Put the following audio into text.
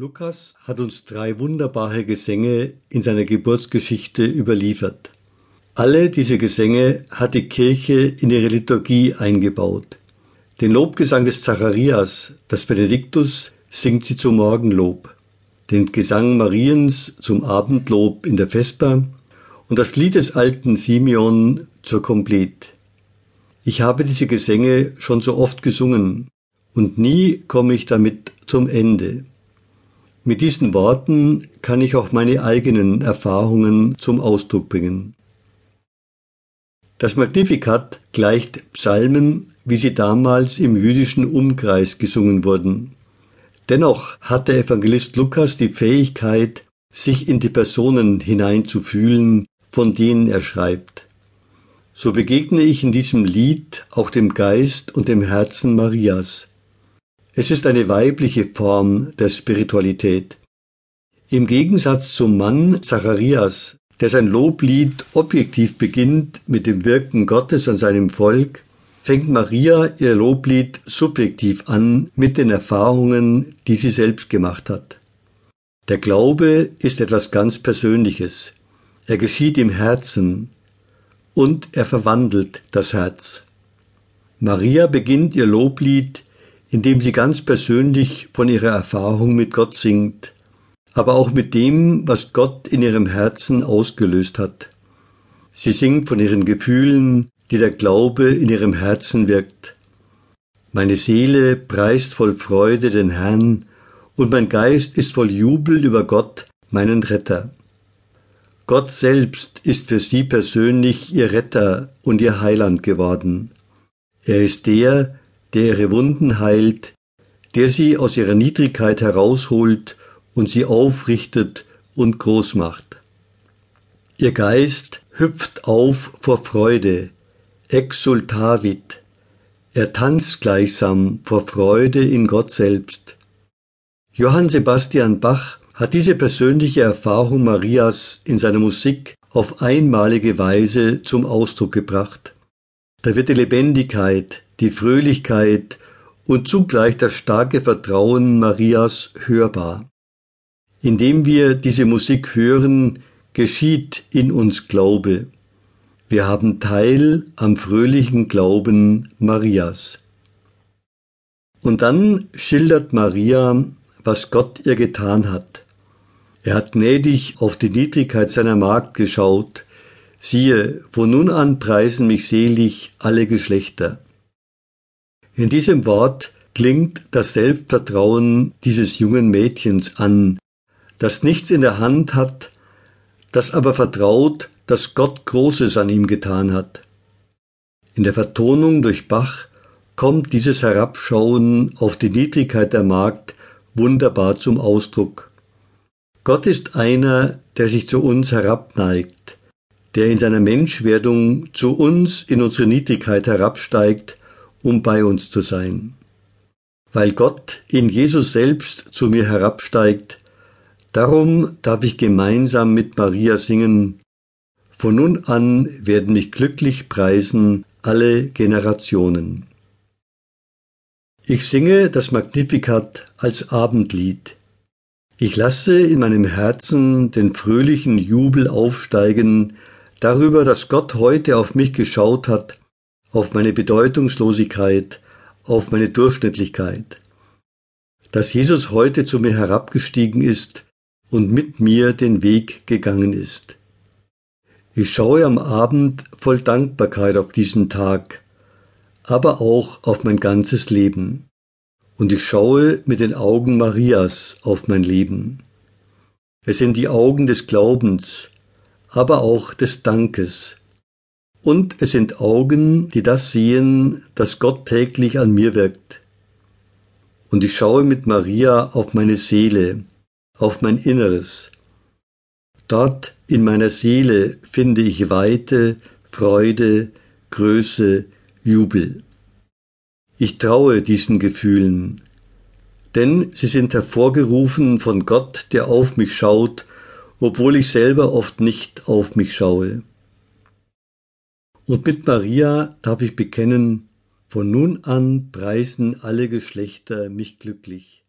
Lukas hat uns drei wunderbare Gesänge in seiner Geburtsgeschichte überliefert. Alle diese Gesänge hat die Kirche in ihre Liturgie eingebaut. Den Lobgesang des Zacharias, das Benediktus, singt sie zum Morgenlob, den Gesang Mariens zum Abendlob in der Vesper und das Lied des alten Simeon zur Komplet. Ich habe diese Gesänge schon so oft gesungen, und nie komme ich damit zum Ende. Mit diesen Worten kann ich auch meine eigenen Erfahrungen zum Ausdruck bringen. Das Magnificat gleicht Psalmen, wie sie damals im jüdischen Umkreis gesungen wurden. Dennoch hat der Evangelist Lukas die Fähigkeit, sich in die Personen hineinzufühlen, von denen er schreibt. So begegne ich in diesem Lied auch dem Geist und dem Herzen Marias. Es ist eine weibliche Form der Spiritualität. Im Gegensatz zum Mann Zacharias, der sein Loblied objektiv beginnt mit dem Wirken Gottes an seinem Volk, fängt Maria ihr Loblied subjektiv an mit den Erfahrungen, die sie selbst gemacht hat. Der Glaube ist etwas ganz Persönliches. Er geschieht im Herzen und er verwandelt das Herz. Maria beginnt ihr Loblied indem sie ganz persönlich von ihrer Erfahrung mit Gott singt, aber auch mit dem, was Gott in ihrem Herzen ausgelöst hat. Sie singt von ihren Gefühlen, die der Glaube in ihrem Herzen wirkt. Meine Seele preist voll Freude den Herrn, und mein Geist ist voll Jubel über Gott, meinen Retter. Gott selbst ist für sie persönlich ihr Retter und ihr Heiland geworden. Er ist der, der ihre Wunden heilt, der sie aus ihrer Niedrigkeit herausholt und sie aufrichtet und groß macht. Ihr Geist hüpft auf vor Freude, exultavit, er tanzt gleichsam vor Freude in Gott selbst. Johann Sebastian Bach hat diese persönliche Erfahrung Marias in seiner Musik auf einmalige Weise zum Ausdruck gebracht. Da wird die Lebendigkeit, die Fröhlichkeit und zugleich das starke Vertrauen Marias hörbar. Indem wir diese Musik hören, geschieht in uns Glaube. Wir haben Teil am fröhlichen Glauben Marias. Und dann schildert Maria, was Gott ihr getan hat. Er hat gnädig auf die Niedrigkeit seiner Magd geschaut. Siehe, von nun an preisen mich selig alle Geschlechter. In diesem Wort klingt das Selbstvertrauen dieses jungen Mädchens an, das nichts in der Hand hat, das aber vertraut, dass Gott Großes an ihm getan hat. In der Vertonung durch Bach kommt dieses Herabschauen auf die Niedrigkeit der Magd wunderbar zum Ausdruck. Gott ist einer, der sich zu uns herabneigt, der in seiner Menschwerdung zu uns in unsere Niedrigkeit herabsteigt um bei uns zu sein. Weil Gott in Jesus selbst zu mir herabsteigt, darum darf ich gemeinsam mit Maria singen, von nun an werden mich glücklich preisen alle Generationen. Ich singe das Magnificat als Abendlied. Ich lasse in meinem Herzen den fröhlichen Jubel aufsteigen darüber, dass Gott heute auf mich geschaut hat auf meine Bedeutungslosigkeit, auf meine Durchschnittlichkeit. Dass Jesus heute zu mir herabgestiegen ist und mit mir den Weg gegangen ist. Ich schaue am Abend voll Dankbarkeit auf diesen Tag, aber auch auf mein ganzes Leben. Und ich schaue mit den Augen Marias auf mein Leben. Es sind die Augen des Glaubens, aber auch des Dankes, und es sind Augen, die das sehen, dass Gott täglich an mir wirkt. Und ich schaue mit Maria auf meine Seele, auf mein Inneres. Dort in meiner Seele finde ich Weite, Freude, Größe, Jubel. Ich traue diesen Gefühlen, denn sie sind hervorgerufen von Gott, der auf mich schaut, obwohl ich selber oft nicht auf mich schaue. Und mit Maria darf ich bekennen, von nun an preisen alle Geschlechter mich glücklich.